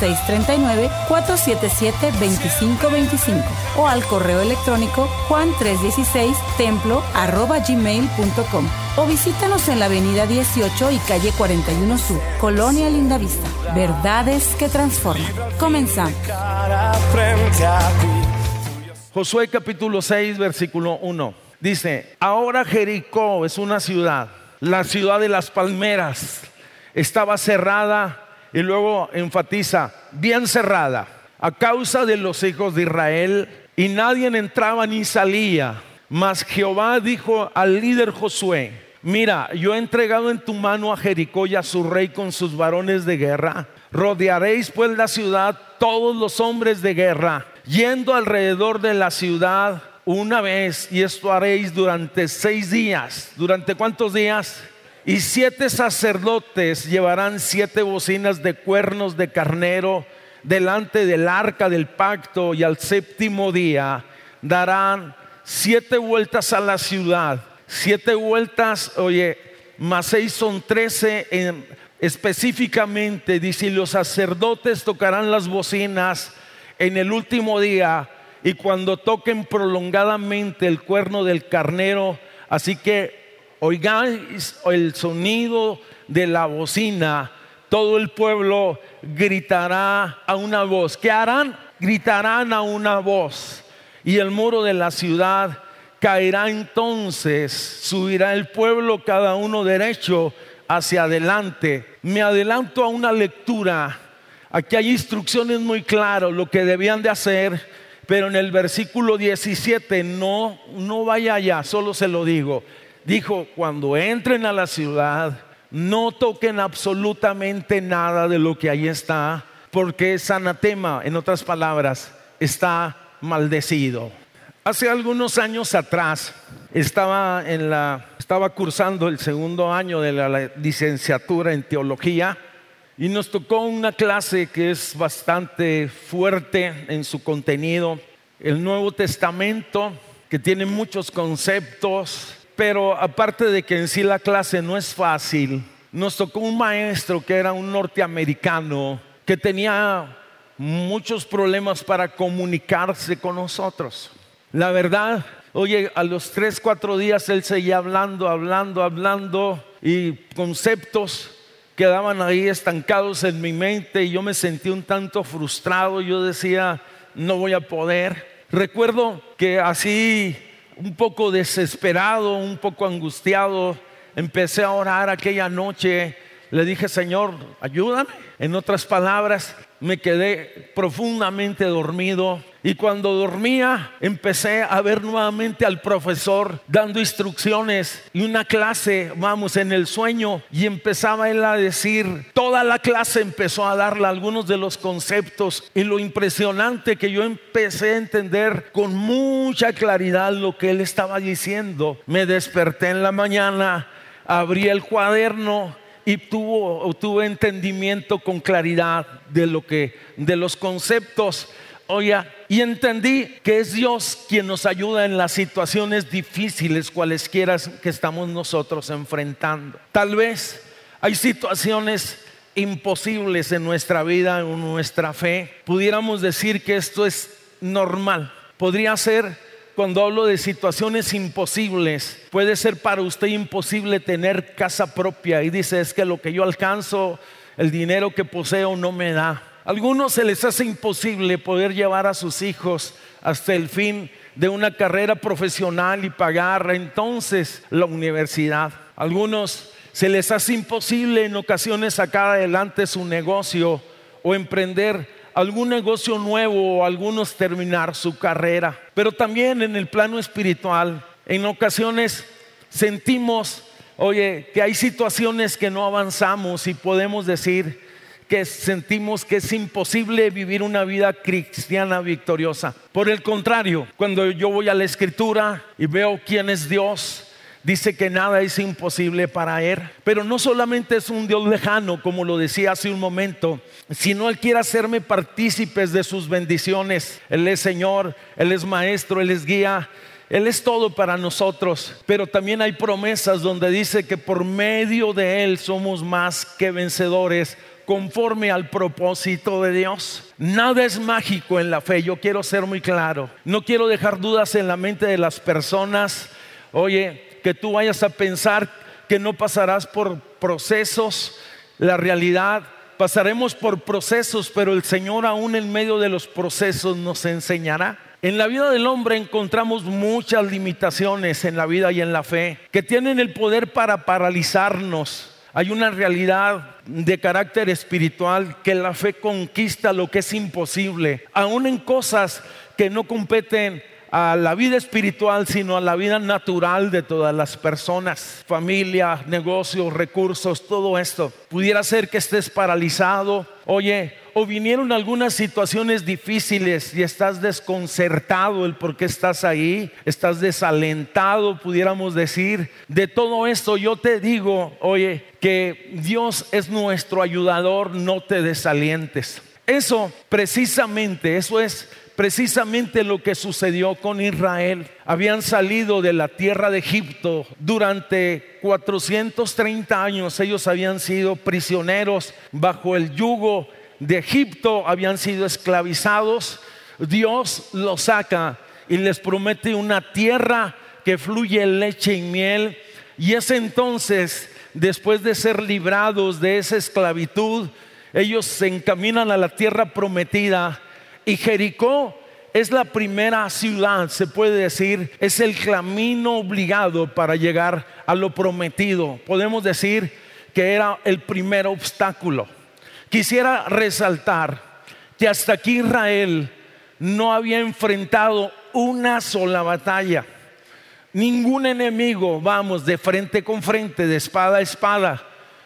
639-477-2525 o al correo electrónico juan316templo gmail.com o visítanos en la avenida 18 y calle 41 Sur, Colonia Lindavista. Verdades que transforman. Comenzamos. Josué capítulo 6, versículo 1. Dice, ahora Jericó es una ciudad, la ciudad de las palmeras. Estaba cerrada y luego enfatiza, bien cerrada, a causa de los hijos de Israel, y nadie entraba ni salía. Mas Jehová dijo al líder Josué, mira, yo he entregado en tu mano a Jericó y a su rey con sus varones de guerra. Rodearéis pues la ciudad todos los hombres de guerra, yendo alrededor de la ciudad una vez, y esto haréis durante seis días. ¿Durante cuántos días? Y siete sacerdotes llevarán siete bocinas de cuernos de carnero delante del arca del pacto y al séptimo día darán siete vueltas a la ciudad. Siete vueltas, oye, más seis son trece en, específicamente. Dice, y los sacerdotes tocarán las bocinas en el último día y cuando toquen prolongadamente el cuerno del carnero. Así que oigáis el sonido de la bocina, todo el pueblo gritará a una voz. ¿Qué harán? Gritarán a una voz. Y el muro de la ciudad caerá entonces, subirá el pueblo cada uno derecho hacia adelante. Me adelanto a una lectura. Aquí hay instrucciones muy claras, lo que debían de hacer, pero en el versículo 17 no, no vaya allá, solo se lo digo dijo, cuando entren a la ciudad, no toquen absolutamente nada de lo que ahí está, porque es anatema, en otras palabras, está maldecido. Hace algunos años atrás estaba en la estaba cursando el segundo año de la licenciatura en teología y nos tocó una clase que es bastante fuerte en su contenido, el Nuevo Testamento, que tiene muchos conceptos pero aparte de que en sí la clase no es fácil, nos tocó un maestro que era un norteamericano que tenía muchos problemas para comunicarse con nosotros. La verdad, oye, a los tres, cuatro días él seguía hablando, hablando, hablando y conceptos quedaban ahí estancados en mi mente y yo me sentí un tanto frustrado. Yo decía, no voy a poder. Recuerdo que así un poco desesperado, un poco angustiado, empecé a orar aquella noche. Le dije, Señor, ayúdame. En otras palabras, me quedé profundamente dormido y cuando dormía empecé a ver nuevamente al profesor dando instrucciones y una clase, vamos, en el sueño y empezaba él a decir, toda la clase empezó a darle algunos de los conceptos y lo impresionante que yo empecé a entender con mucha claridad lo que él estaba diciendo. Me desperté en la mañana, abrí el cuaderno y tuvo, tuve entendimiento con claridad de lo que, de los conceptos. Oye, y entendí que es Dios quien nos ayuda en las situaciones difíciles, cualesquiera que estamos nosotros enfrentando. Tal vez hay situaciones imposibles en nuestra vida, en nuestra fe. Pudiéramos decir que esto es normal. Podría ser cuando hablo de situaciones imposibles, puede ser para usted imposible tener casa propia y dice es que lo que yo alcanzo, el dinero que poseo no me da. Algunos se les hace imposible poder llevar a sus hijos hasta el fin de una carrera profesional y pagar entonces la universidad. Algunos se les hace imposible en ocasiones sacar adelante su negocio o emprender algún negocio nuevo o algunos terminar su carrera. Pero también en el plano espiritual, en ocasiones sentimos, oye, que hay situaciones que no avanzamos y podemos decir que sentimos que es imposible vivir una vida cristiana victoriosa. Por el contrario, cuando yo voy a la escritura y veo quién es Dios, dice que nada es imposible para Él. Pero no solamente es un Dios lejano, como lo decía hace un momento, sino Él quiere hacerme partícipes de sus bendiciones. Él es Señor, Él es Maestro, Él es guía. Él es todo para nosotros, pero también hay promesas donde dice que por medio de Él somos más que vencedores conforme al propósito de Dios. Nada es mágico en la fe, yo quiero ser muy claro. No quiero dejar dudas en la mente de las personas. Oye, que tú vayas a pensar que no pasarás por procesos. La realidad, pasaremos por procesos, pero el Señor aún en medio de los procesos nos enseñará. En la vida del hombre encontramos muchas limitaciones en la vida y en la fe que tienen el poder para paralizarnos. Hay una realidad de carácter espiritual que la fe conquista lo que es imposible, aún en cosas que no competen a la vida espiritual, sino a la vida natural de todas las personas, familia, negocios, recursos, todo esto. Pudiera ser que estés paralizado, oye, o vinieron algunas situaciones difíciles y estás desconcertado el por qué estás ahí, estás desalentado, pudiéramos decir. De todo esto yo te digo, oye, que Dios es nuestro ayudador, no te desalientes. Eso precisamente, eso es precisamente lo que sucedió con Israel. Habían salido de la tierra de Egipto durante 430 años. Ellos habían sido prisioneros bajo el yugo de Egipto, habían sido esclavizados. Dios los saca y les promete una tierra que fluye leche y miel. Y es entonces, después de ser librados de esa esclavitud, ellos se encaminan a la tierra prometida y Jericó es la primera ciudad, se puede decir, es el camino obligado para llegar a lo prometido. Podemos decir que era el primer obstáculo. Quisiera resaltar que hasta aquí Israel no había enfrentado una sola batalla. Ningún enemigo, vamos, de frente con frente, de espada a espada.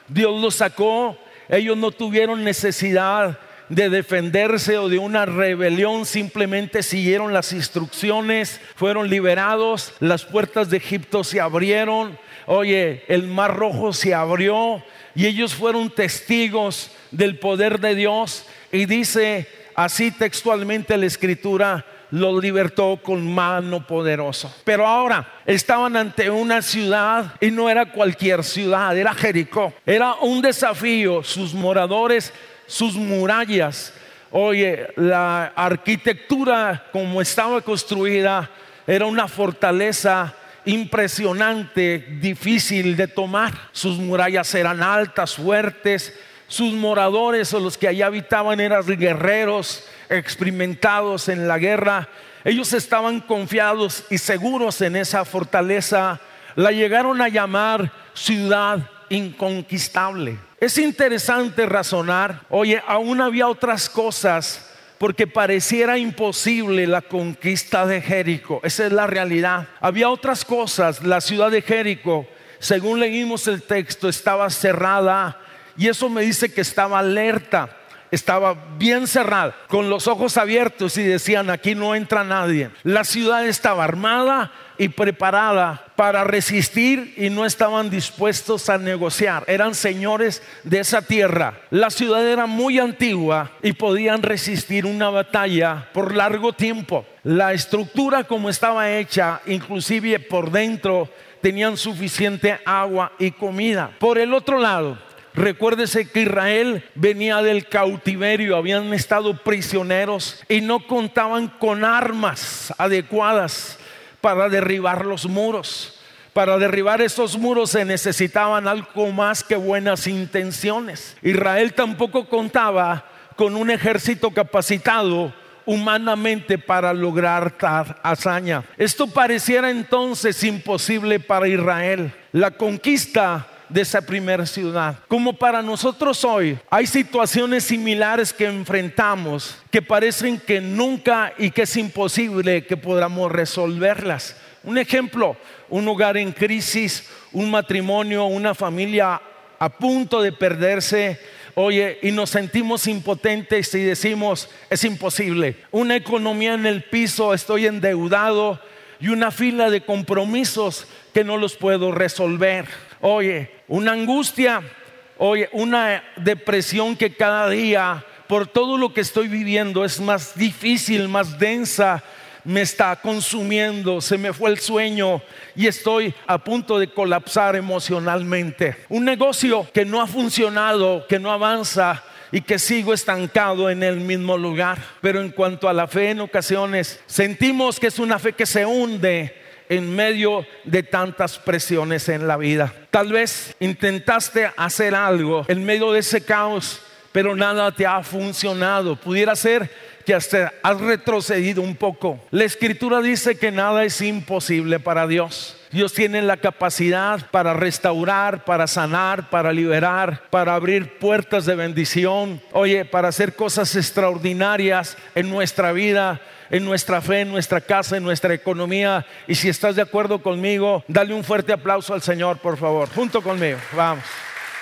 Dios los sacó, ellos no tuvieron necesidad de defenderse o de una rebelión, simplemente siguieron las instrucciones, fueron liberados, las puertas de Egipto se abrieron, oye, el mar rojo se abrió y ellos fueron testigos del poder de Dios y dice así textualmente la escritura, lo libertó con mano poderosa. Pero ahora estaban ante una ciudad y no era cualquier ciudad, era Jericó. Era un desafío. Sus moradores sus murallas. Oye, la arquitectura como estaba construida era una fortaleza impresionante, difícil de tomar. Sus murallas eran altas, fuertes. Sus moradores o los que allá habitaban eran guerreros experimentados en la guerra. Ellos estaban confiados y seguros en esa fortaleza. La llegaron a llamar ciudad inconquistable. Es interesante razonar, oye, aún había otras cosas porque pareciera imposible la conquista de Jericó. Esa es la realidad. Había otras cosas. La ciudad de Jericó, según leímos el texto, estaba cerrada y eso me dice que estaba alerta estaba bien cerrada, con los ojos abiertos y decían, aquí no entra nadie. La ciudad estaba armada y preparada para resistir y no estaban dispuestos a negociar. Eran señores de esa tierra. La ciudad era muy antigua y podían resistir una batalla por largo tiempo. La estructura como estaba hecha, inclusive por dentro, tenían suficiente agua y comida. Por el otro lado, Recuérdese que Israel venía del cautiverio, habían estado prisioneros y no contaban con armas adecuadas para derribar los muros. Para derribar esos muros se necesitaban algo más que buenas intenciones. Israel tampoco contaba con un ejército capacitado humanamente para lograr tal hazaña. Esto pareciera entonces imposible para Israel. La conquista de esa primera ciudad. Como para nosotros hoy hay situaciones similares que enfrentamos que parecen que nunca y que es imposible que podamos resolverlas. Un ejemplo, un hogar en crisis, un matrimonio, una familia a punto de perderse, oye, y nos sentimos impotentes y decimos, es imposible. Una economía en el piso, estoy endeudado, y una fila de compromisos que no los puedo resolver. Oye, una angustia, oye, una depresión que cada día por todo lo que estoy viviendo es más difícil, más densa, me está consumiendo, se me fue el sueño y estoy a punto de colapsar emocionalmente. Un negocio que no ha funcionado, que no avanza, y que sigo estancado en el mismo lugar. Pero en cuanto a la fe, en ocasiones sentimos que es una fe que se hunde en medio de tantas presiones en la vida. Tal vez intentaste hacer algo en medio de ese caos, pero nada te ha funcionado. Pudiera ser que hasta has retrocedido un poco. La escritura dice que nada es imposible para Dios. Dios tiene la capacidad para restaurar, para sanar, para liberar, para abrir puertas de bendición. Oye, para hacer cosas extraordinarias en nuestra vida, en nuestra fe, en nuestra casa, en nuestra economía. Y si estás de acuerdo conmigo, dale un fuerte aplauso al Señor, por favor, junto conmigo. Vamos.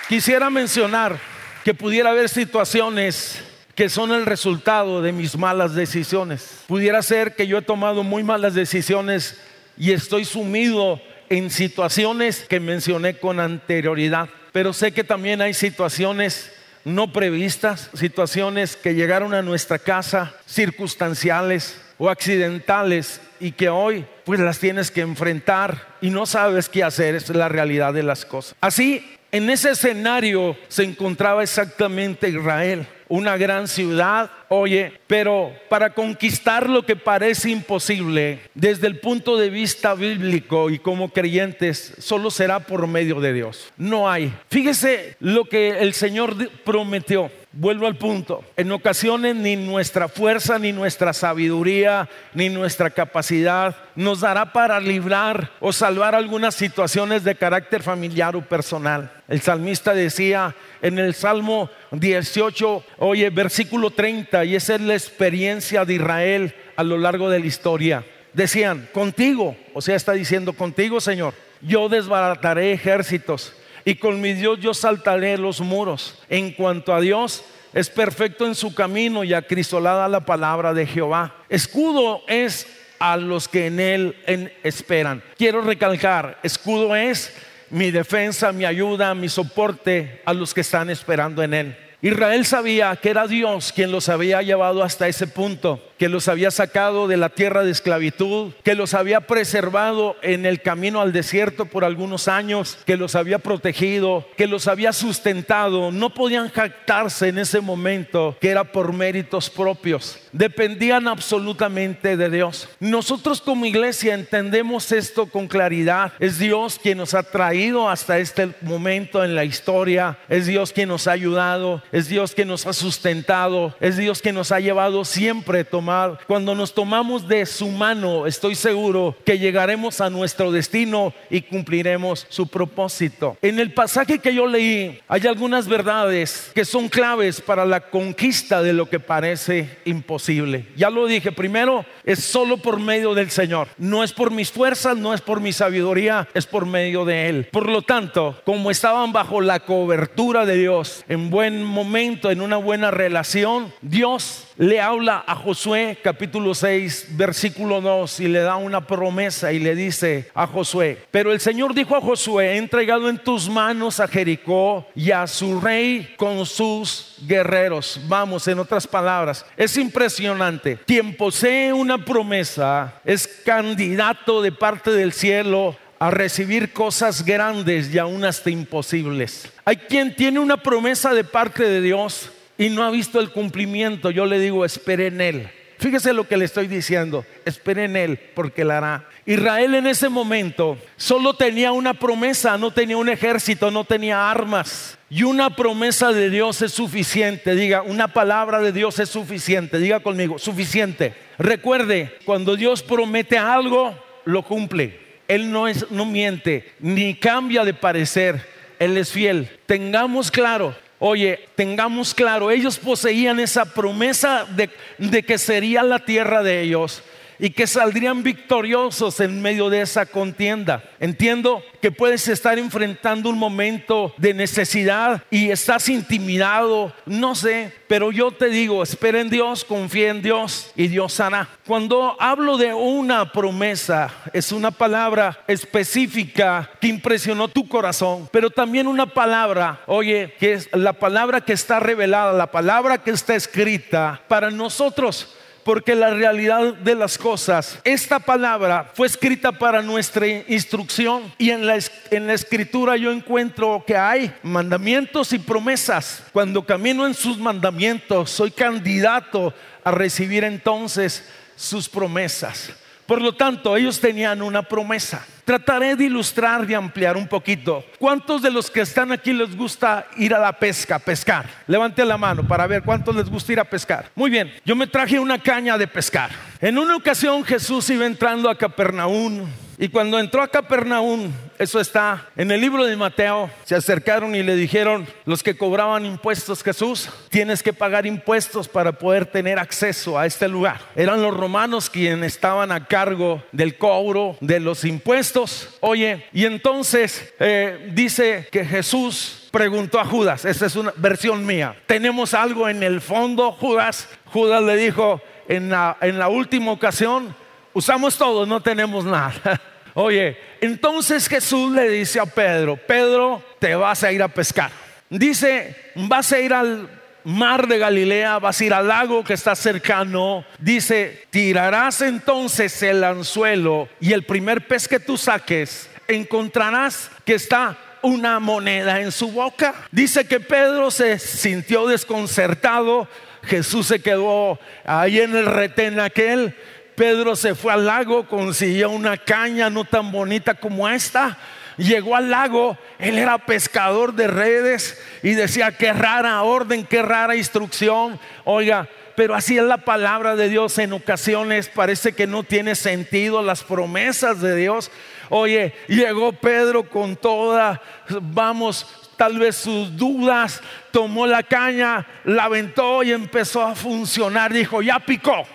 Quisiera mencionar que pudiera haber situaciones que son el resultado de mis malas decisiones. Pudiera ser que yo he tomado muy malas decisiones y estoy sumido en situaciones que mencioné con anterioridad. Pero sé que también hay situaciones no previstas, situaciones que llegaron a nuestra casa, circunstanciales o accidentales y que hoy pues las tienes que enfrentar y no sabes qué hacer, es la realidad de las cosas. Así, en ese escenario se encontraba exactamente Israel una gran ciudad, oye, pero para conquistar lo que parece imposible desde el punto de vista bíblico y como creyentes, solo será por medio de Dios. No hay. Fíjese lo que el Señor prometió. Vuelvo al punto. En ocasiones ni nuestra fuerza, ni nuestra sabiduría, ni nuestra capacidad nos dará para librar o salvar algunas situaciones de carácter familiar o personal. El salmista decía en el Salmo 18, oye, versículo 30, y esa es la experiencia de Israel a lo largo de la historia. Decían, contigo, o sea, está diciendo, contigo, Señor, yo desbarataré ejércitos y con mi Dios yo saltaré los muros. En cuanto a Dios, es perfecto en su camino y acrisolada la palabra de Jehová. Escudo es a los que en él esperan. Quiero recalcar, escudo es mi defensa, mi ayuda, mi soporte a los que están esperando en él. Israel sabía que era Dios quien los había llevado hasta ese punto que los había sacado de la tierra de esclavitud, que los había preservado en el camino al desierto por algunos años, que los había protegido, que los había sustentado. No podían jactarse en ese momento que era por méritos propios. Dependían absolutamente de Dios. Nosotros como iglesia entendemos esto con claridad. Es Dios quien nos ha traído hasta este momento en la historia. Es Dios quien nos ha ayudado. Es Dios quien nos ha sustentado. Es Dios quien nos ha llevado siempre a cuando nos tomamos de su mano, estoy seguro que llegaremos a nuestro destino y cumpliremos su propósito. En el pasaje que yo leí hay algunas verdades que son claves para la conquista de lo que parece imposible. Ya lo dije, primero es solo por medio del Señor. No es por mis fuerzas, no es por mi sabiduría, es por medio de Él. Por lo tanto, como estaban bajo la cobertura de Dios, en buen momento, en una buena relación, Dios le habla a Josué capítulo 6 versículo 2 y le da una promesa y le dice a Josué, pero el Señor dijo a Josué, entregado en tus manos a Jericó y a su rey con sus guerreros. Vamos, en otras palabras, es impresionante. Quien posee una promesa es candidato de parte del cielo a recibir cosas grandes y aún hasta imposibles. Hay quien tiene una promesa de parte de Dios y no ha visto el cumplimiento, yo le digo, espere en Él. Fíjese lo que le estoy diciendo, espere en Él porque la hará. Israel en ese momento solo tenía una promesa, no tenía un ejército, no tenía armas. Y una promesa de Dios es suficiente, diga, una palabra de Dios es suficiente, diga conmigo, suficiente. Recuerde, cuando Dios promete algo, lo cumple. Él no, es, no miente, ni cambia de parecer, Él es fiel. Tengamos claro Oye, tengamos claro, ellos poseían esa promesa de, que sería la tierra de ellos. Y que saldrían victoriosos en medio de esa contienda. Entiendo que puedes estar enfrentando un momento de necesidad y estás intimidado, no sé, pero yo te digo, espera en Dios, confía en Dios y Dios hará. Cuando hablo de una promesa, es una palabra específica que impresionó tu corazón, pero también una palabra, oye, que es la palabra que está revelada, la palabra que está escrita para nosotros porque la realidad de las cosas, esta palabra fue escrita para nuestra instrucción y en la, en la escritura yo encuentro que hay mandamientos y promesas. Cuando camino en sus mandamientos, soy candidato a recibir entonces sus promesas. Por lo tanto, ellos tenían una promesa. Trataré de ilustrar, de ampliar un poquito. ¿Cuántos de los que están aquí les gusta ir a la pesca, pescar? Levante la mano para ver cuántos les gusta ir a pescar. Muy bien, yo me traje una caña de pescar. En una ocasión Jesús iba entrando a Capernaum y cuando entró a Capernaum, eso está en el libro de Mateo, se acercaron y le dijeron los que cobraban impuestos, Jesús, tienes que pagar impuestos para poder tener acceso a este lugar. Eran los romanos quienes estaban a cargo del cobro de los impuestos. Oye, y entonces eh, dice que Jesús preguntó a Judas, esa es una versión mía, ¿tenemos algo en el fondo, Judas? Judas le dijo en la última ocasión, usamos todo, no tenemos nada. Oye, entonces Jesús le dice a Pedro, Pedro, te vas a ir a pescar. Dice, vas a ir al mar de Galilea, vas a ir al lago que está cercano. Dice, tirarás entonces el anzuelo y el primer pez que tú saques, encontrarás que está una moneda en su boca. Dice que Pedro se sintió desconcertado. Jesús se quedó ahí en el retén aquel Pedro se fue al lago, consiguió una caña no tan bonita como esta. Llegó al lago, él era pescador de redes y decía, qué rara orden, qué rara instrucción. Oiga, pero así es la palabra de Dios en ocasiones, parece que no tiene sentido las promesas de Dios. Oye, llegó Pedro con toda, vamos, tal vez sus dudas, tomó la caña, la aventó y empezó a funcionar. Dijo, ya picó.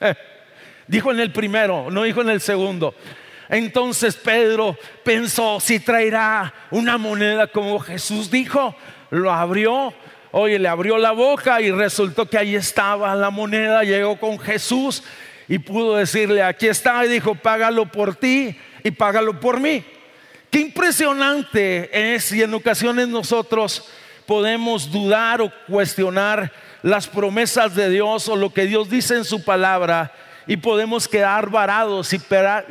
Eh, Dijo en el primero, no dijo en el segundo. Entonces Pedro pensó, si traerá una moneda como Jesús dijo, lo abrió, oye, le abrió la boca y resultó que ahí estaba la moneda, llegó con Jesús y pudo decirle, aquí está, y dijo, págalo por ti y págalo por mí. Qué impresionante es y en ocasiones nosotros podemos dudar o cuestionar las promesas de Dios o lo que Dios dice en su palabra y podemos quedar varados y,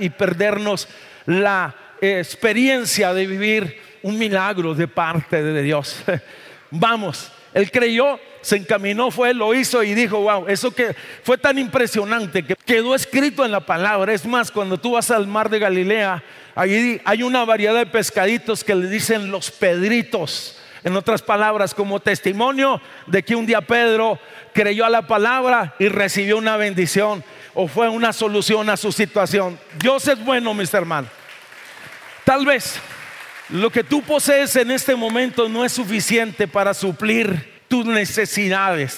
perdernos la experiencia de vivir un milagro de parte de Dios. Vamos, él creyó, se encaminó, fue, lo hizo y dijo, wow, eso que fue tan impresionante que quedó escrito en la palabra. Es más, cuando tú vas al mar de Galilea, allí hay una variedad de pescaditos que le dicen los pedritos. En otras palabras, como testimonio de que un día Pedro creyó a la palabra y recibió una bendición o fue una solución a su situación. Dios es bueno, mis hermanos. Tal vez lo que tú posees en este momento no es suficiente para suplir tus necesidades,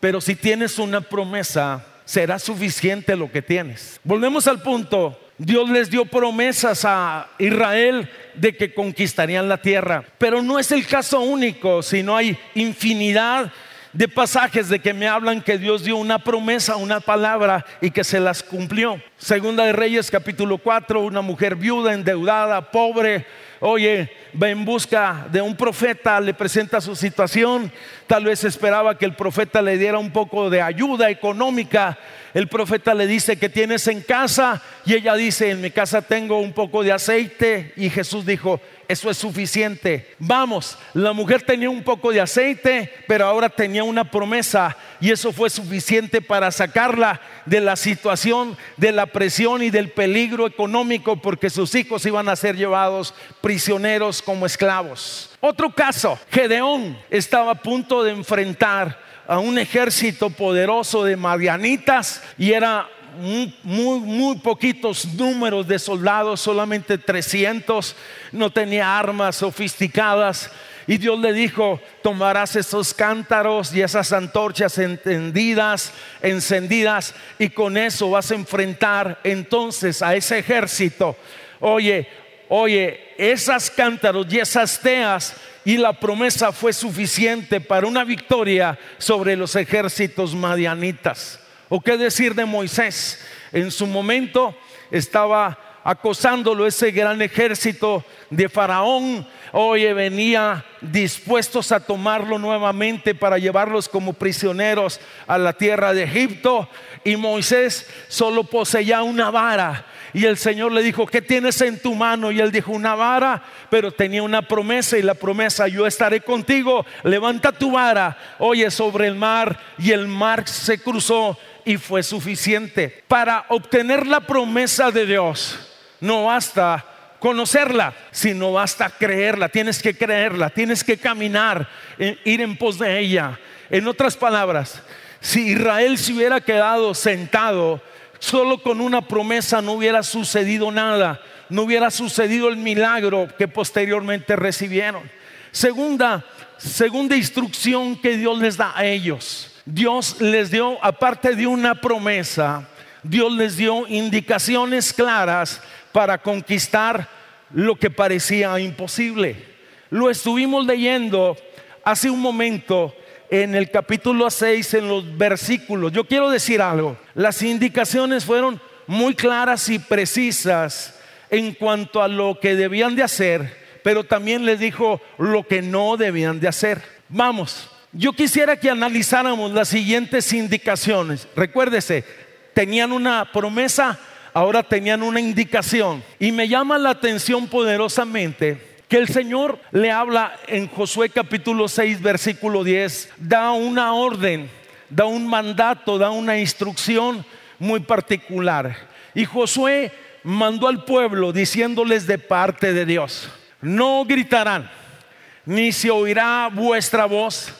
pero si tienes una promesa, será suficiente lo que tienes. Volvemos al punto. Dios les dio promesas a Israel de que conquistarían la tierra, pero no es el caso único, sino hay infinidad de pasajes de que me hablan que Dios dio una promesa, una palabra y que se las cumplió. Segunda de Reyes capítulo 4, una mujer viuda, endeudada, pobre, oye, va en busca de un profeta, le presenta su situación, tal vez esperaba que el profeta le diera un poco de ayuda económica. El profeta le dice que tienes en casa y ella dice, en mi casa tengo un poco de aceite y Jesús dijo, eso es suficiente. Vamos, la mujer tenía un poco de aceite, pero ahora tenía una promesa y eso fue suficiente para sacarla de la situación, de la presión y del peligro económico porque sus hijos iban a ser llevados prisioneros como esclavos. Otro caso, Gedeón estaba a punto de enfrentar a un ejército poderoso de madianitas y era muy, muy, poquitos números de soldados, solamente 300, no tenía armas sofisticadas. Y Dios le dijo, tomarás esos cántaros y esas antorchas encendidas, encendidas, y con eso vas a enfrentar entonces a ese ejército. Oye, oye, esas cántaros y esas teas y la promesa fue suficiente para una victoria sobre los ejércitos madianitas. ¿O qué decir de Moisés? En su momento estaba acosándolo ese gran ejército de Faraón. Oye, venía dispuestos a tomarlo nuevamente para llevarlos como prisioneros a la tierra de Egipto. Y Moisés solo poseía una vara. Y el Señor le dijo, ¿qué tienes en tu mano? Y él dijo, una vara, pero tenía una promesa y la promesa, yo estaré contigo, levanta tu vara, oye, sobre el mar. Y el mar se cruzó y fue suficiente. Para obtener la promesa de Dios, no basta conocerla, sino basta creerla. Tienes que creerla, tienes que caminar, ir en pos de ella. En otras palabras, si Israel se hubiera quedado sentado solo con una promesa, no hubiera sucedido nada, no hubiera sucedido el milagro que posteriormente recibieron. Segunda, segunda instrucción que Dios les da a ellos. Dios les dio, aparte de una promesa, Dios les dio indicaciones claras para conquistar lo que parecía imposible. Lo estuvimos leyendo hace un momento en el capítulo 6, en los versículos. Yo quiero decir algo. Las indicaciones fueron muy claras y precisas en cuanto a lo que debían de hacer, pero también les dijo lo que no debían de hacer. Vamos, yo quisiera que analizáramos las siguientes indicaciones. Recuérdese, tenían una promesa, ahora tenían una indicación. Y me llama la atención poderosamente que el Señor le habla en Josué capítulo 6, versículo 10, da una orden, da un mandato, da una instrucción muy particular. Y Josué mandó al pueblo diciéndoles de parte de Dios, no gritarán, ni se oirá vuestra voz,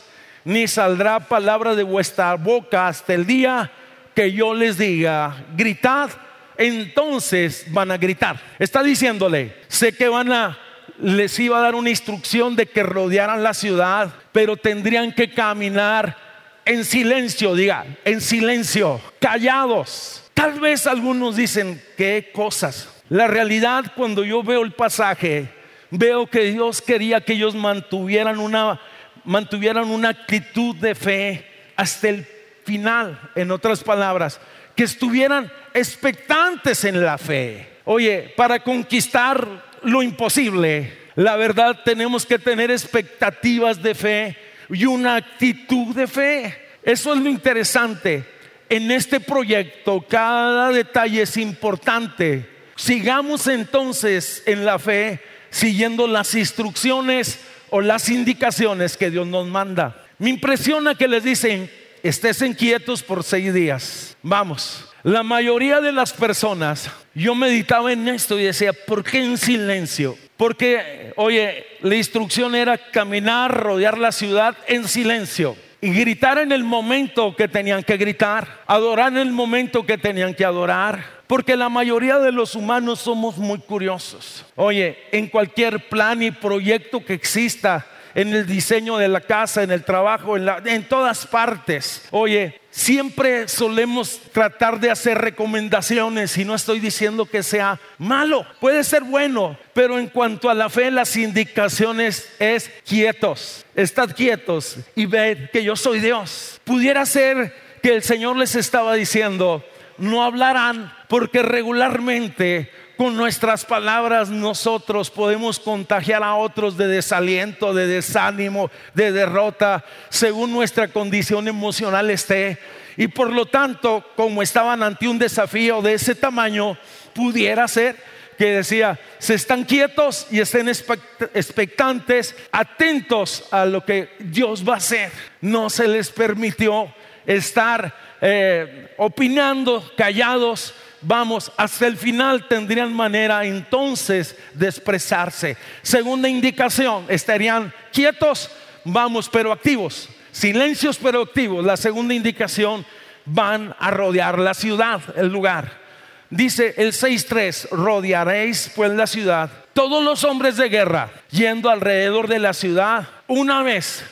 ni saldrá palabra de vuestra boca hasta el día que yo les diga, gritad, entonces van a gritar. Está diciéndole, sé que van a, les iba a dar una instrucción de que rodearan la ciudad, pero tendrían que caminar en silencio, diga, en silencio, callados. Tal vez algunos dicen, ¿qué cosas? La realidad cuando yo veo el pasaje, veo que Dios quería que ellos mantuvieran una, mantuvieran una actitud de fe hasta el final, en otras palabras, que estuvieran expectantes en la fe. Oye, para conquistar lo imposible, la verdad tenemos que tener expectativas de fe y una actitud de fe. Eso es lo interesante. En este proyecto cada detalle es importante. Sigamos entonces en la fe siguiendo las instrucciones o las indicaciones que Dios nos manda. Me impresiona que les dicen, estés inquietos por seis días. Vamos. La mayoría de las personas, yo meditaba en esto y decía, ¿por qué en silencio? Porque, oye, la instrucción era caminar, rodear la ciudad en silencio y gritar en el momento que tenían que gritar, adorar en el momento que tenían que adorar. Porque la mayoría de los humanos somos muy curiosos. Oye, en cualquier plan y proyecto que exista, en el diseño de la casa, en el trabajo, en, en todas partes. Oye, siempre solemos tratar de hacer recomendaciones y no estoy diciendo que sea malo, puede ser bueno, pero en cuanto a la fe, las indicaciones es quietos, estad quietos y ved que yo soy Dios. Pudiera ser que el Señor les estaba diciendo, no hablarán porque regularmente con nuestras palabras nosotros podemos contagiar a otros de desaliento, de desánimo, de derrota, según nuestra condición emocional esté. Y por lo tanto, como estaban ante un desafío de ese tamaño, pudiera ser que decía, se están quietos y estén expectantes, atentos a lo que Dios va a hacer. No se les permitió estar eh, opinando, callados, vamos, hasta el final tendrían manera entonces de expresarse. Segunda indicación, estarían quietos, vamos, pero activos. Silencios pero activos. La segunda indicación, van a rodear la ciudad, el lugar. Dice el 6.3, rodearéis pues la ciudad todos los hombres de guerra yendo alrededor de la ciudad una vez.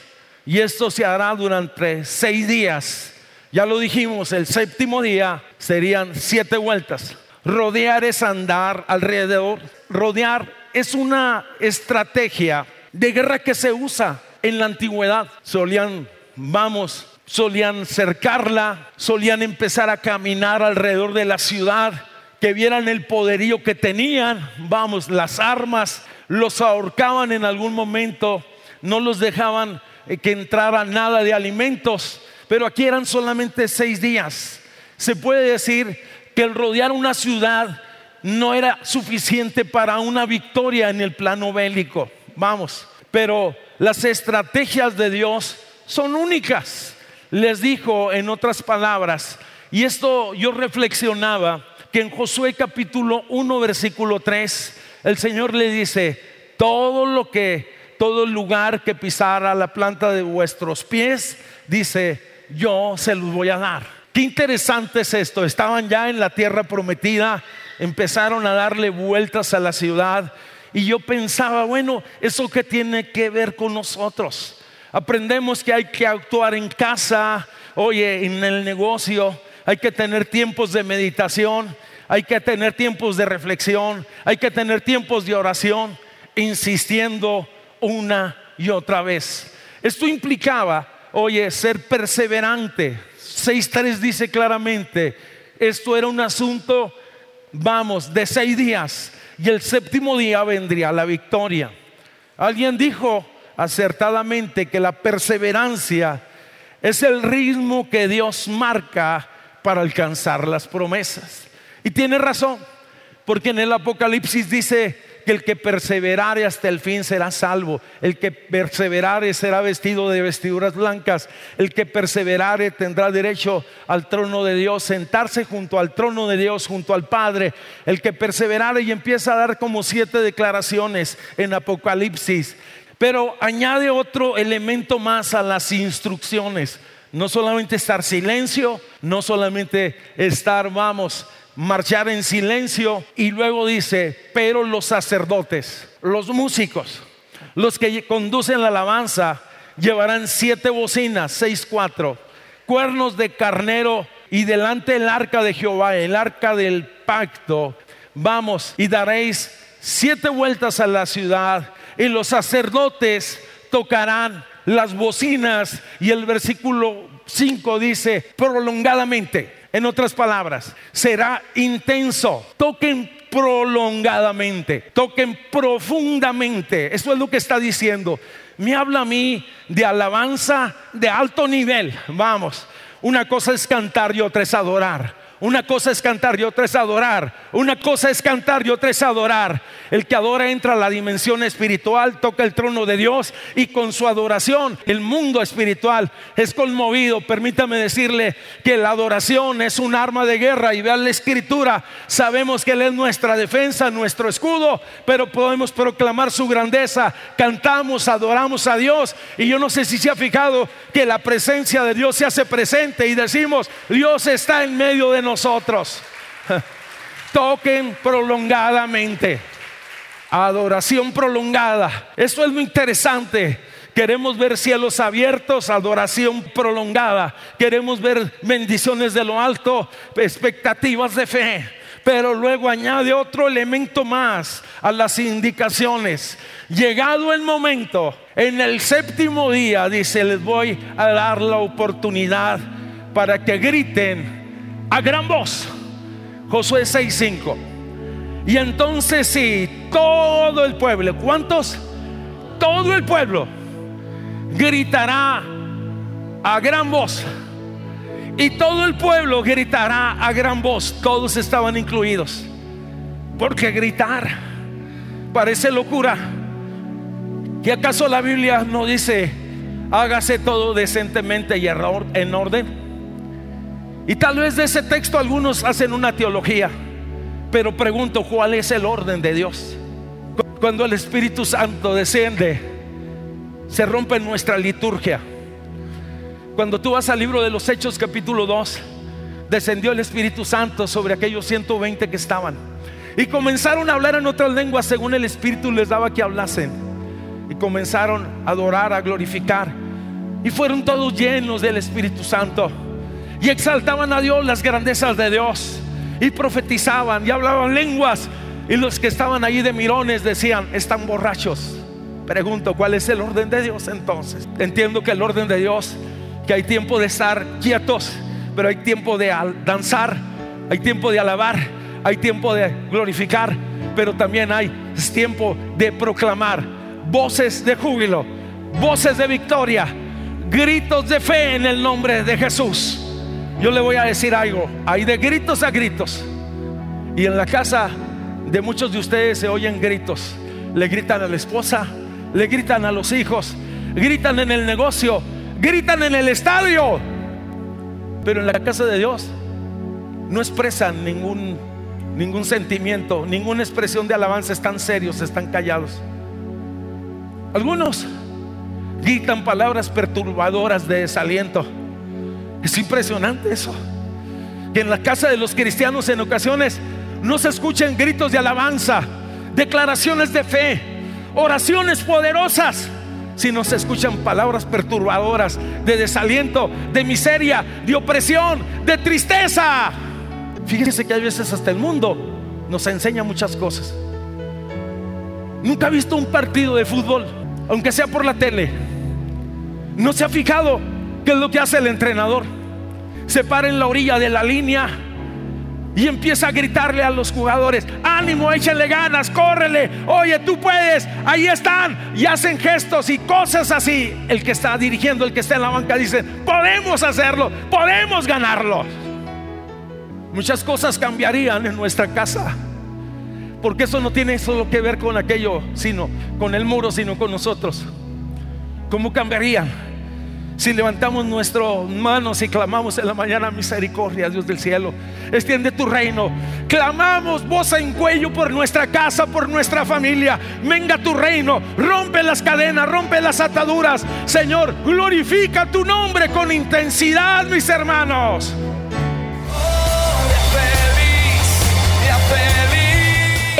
Y esto se hará durante seis días. Ya lo dijimos, el séptimo día serían siete vueltas. Rodear es andar alrededor. Rodear es una estrategia de guerra que se usa en la antigüedad. Solían, vamos, solían cercarla, solían empezar a caminar alrededor de la ciudad, que vieran el poderío que tenían, vamos, las armas, los ahorcaban en algún momento, no los dejaban eh, que entrara nada de alimentos, pero aquí eran solamente seis días. Se puede decir que el rodear una ciudad no era suficiente para una victoria en el plano bélico, vamos, pero las estrategias de Dios son únicas. Les dijo en otras palabras, y esto yo reflexionaba, que en Josué capítulo 1 versículo 3, el Señor le dice, todo lo que, todo lugar que pisara la planta de vuestros pies, dice, yo se los voy a dar. Qué interesante es esto, estaban ya en la tierra prometida, empezaron a darle vueltas a la ciudad y yo pensaba, bueno, ¿eso qué tiene que ver con nosotros? Aprendemos que hay que actuar en casa, oye, en el negocio, hay que tener tiempos de meditación, hay que tener tiempos de reflexión, hay que tener tiempos de oración, insistiendo una y otra vez. Esto implicaba, oye, ser perseverante. 6.3 dice claramente, esto era un asunto, vamos, de seis días y el séptimo día vendría la victoria. Alguien dijo acertadamente que la perseverancia es el ritmo que Dios marca para alcanzar las promesas. Y tiene razón, porque en el Apocalipsis dice que el que perseverare hasta el fin será salvo, el que perseverare será vestido de vestiduras blancas, el que perseverare tendrá derecho al trono de Dios, sentarse junto al trono de Dios, junto al Padre, el que perseverare y empieza a dar como siete declaraciones en Apocalipsis, pero añade otro elemento más a las instrucciones. No solamente estar silencio, no solamente estar, vamos, marchar en silencio y luego dice, pero los sacerdotes, los músicos, los que conducen la alabanza, llevarán siete bocinas, seis, cuatro, cuernos de carnero y delante el arca de Jehová, el arca del pacto, vamos y daréis siete vueltas a la ciudad y los sacerdotes tocarán las bocinas y el versículo 5 dice prolongadamente en otras palabras, será intenso. Toquen prolongadamente, toquen profundamente. Eso es lo que está diciendo. Me habla a mí de alabanza de alto nivel. Vamos, una cosa es cantar y otra es adorar. Una cosa es cantar y otra es adorar. Una cosa es cantar y otra es adorar. El que adora entra a la dimensión espiritual, toca el trono de Dios y con su adoración el mundo espiritual es conmovido. Permítame decirle que la adoración es un arma de guerra y vean la escritura. Sabemos que Él es nuestra defensa, nuestro escudo, pero podemos proclamar su grandeza. Cantamos, adoramos a Dios y yo no sé si se ha fijado que la presencia de Dios se hace presente y decimos, Dios está en medio de nosotros. Toquen prolongadamente. Adoración prolongada. Eso es lo interesante. Queremos ver cielos abiertos, adoración prolongada. Queremos ver bendiciones de lo alto, expectativas de fe. Pero luego añade otro elemento más a las indicaciones. Llegado el momento, en el séptimo día, dice, les voy a dar la oportunidad para que griten a gran voz. Josué 6:5. Y entonces sí, todo el pueblo, ¿cuántos? Todo el pueblo gritará a gran voz. Y todo el pueblo gritará a gran voz. Todos estaban incluidos. Porque gritar parece locura. ¿Que acaso la Biblia no dice, hágase todo decentemente y en orden? Y tal vez de ese texto algunos hacen una teología, pero pregunto cuál es el orden de Dios. Cuando el Espíritu Santo desciende, se rompe nuestra liturgia. Cuando tú vas al libro de los Hechos capítulo 2, descendió el Espíritu Santo sobre aquellos 120 que estaban. Y comenzaron a hablar en otras lenguas según el Espíritu les daba que hablasen. Y comenzaron a adorar, a glorificar. Y fueron todos llenos del Espíritu Santo. Y exaltaban a Dios las grandezas de Dios. Y profetizaban y hablaban lenguas. Y los que estaban allí de mirones decían, están borrachos. Pregunto, ¿cuál es el orden de Dios entonces? Entiendo que el orden de Dios, que hay tiempo de estar quietos, pero hay tiempo de danzar, hay tiempo de alabar, hay tiempo de glorificar, pero también hay tiempo de proclamar voces de júbilo, voces de victoria, gritos de fe en el nombre de Jesús. Yo le voy a decir algo, hay de gritos a gritos. Y en la casa de muchos de ustedes se oyen gritos. Le gritan a la esposa, le gritan a los hijos, gritan en el negocio, gritan en el estadio. Pero en la casa de Dios no expresan ningún ningún sentimiento, ninguna expresión de alabanza, están serios, están callados. Algunos gritan palabras perturbadoras de desaliento. Es impresionante eso. Que en la casa de los cristianos en ocasiones no se escuchen gritos de alabanza, declaraciones de fe, oraciones poderosas, sino se escuchan palabras perturbadoras de desaliento, de miseria, de opresión, de tristeza. Fíjese que hay veces hasta el mundo nos enseña muchas cosas. Nunca ha visto un partido de fútbol, aunque sea por la tele. No se ha fijado qué es lo que hace el entrenador. Se para en la orilla de la línea y empieza a gritarle a los jugadores, ánimo, échale ganas, córrele, oye, tú puedes, ahí están, y hacen gestos y cosas así. El que está dirigiendo, el que está en la banca dice, podemos hacerlo, podemos ganarlo muchas cosas cambiarían en nuestra casa. Porque eso no tiene solo que ver con aquello, sino con el muro, sino con nosotros. ¿Cómo cambiarían? Si levantamos nuestras manos y clamamos en la mañana misericordia, Dios del cielo, extiende tu reino. Clamamos voz en cuello por nuestra casa, por nuestra familia. Venga tu reino, rompe las cadenas, rompe las ataduras. Señor, glorifica tu nombre con intensidad, mis hermanos.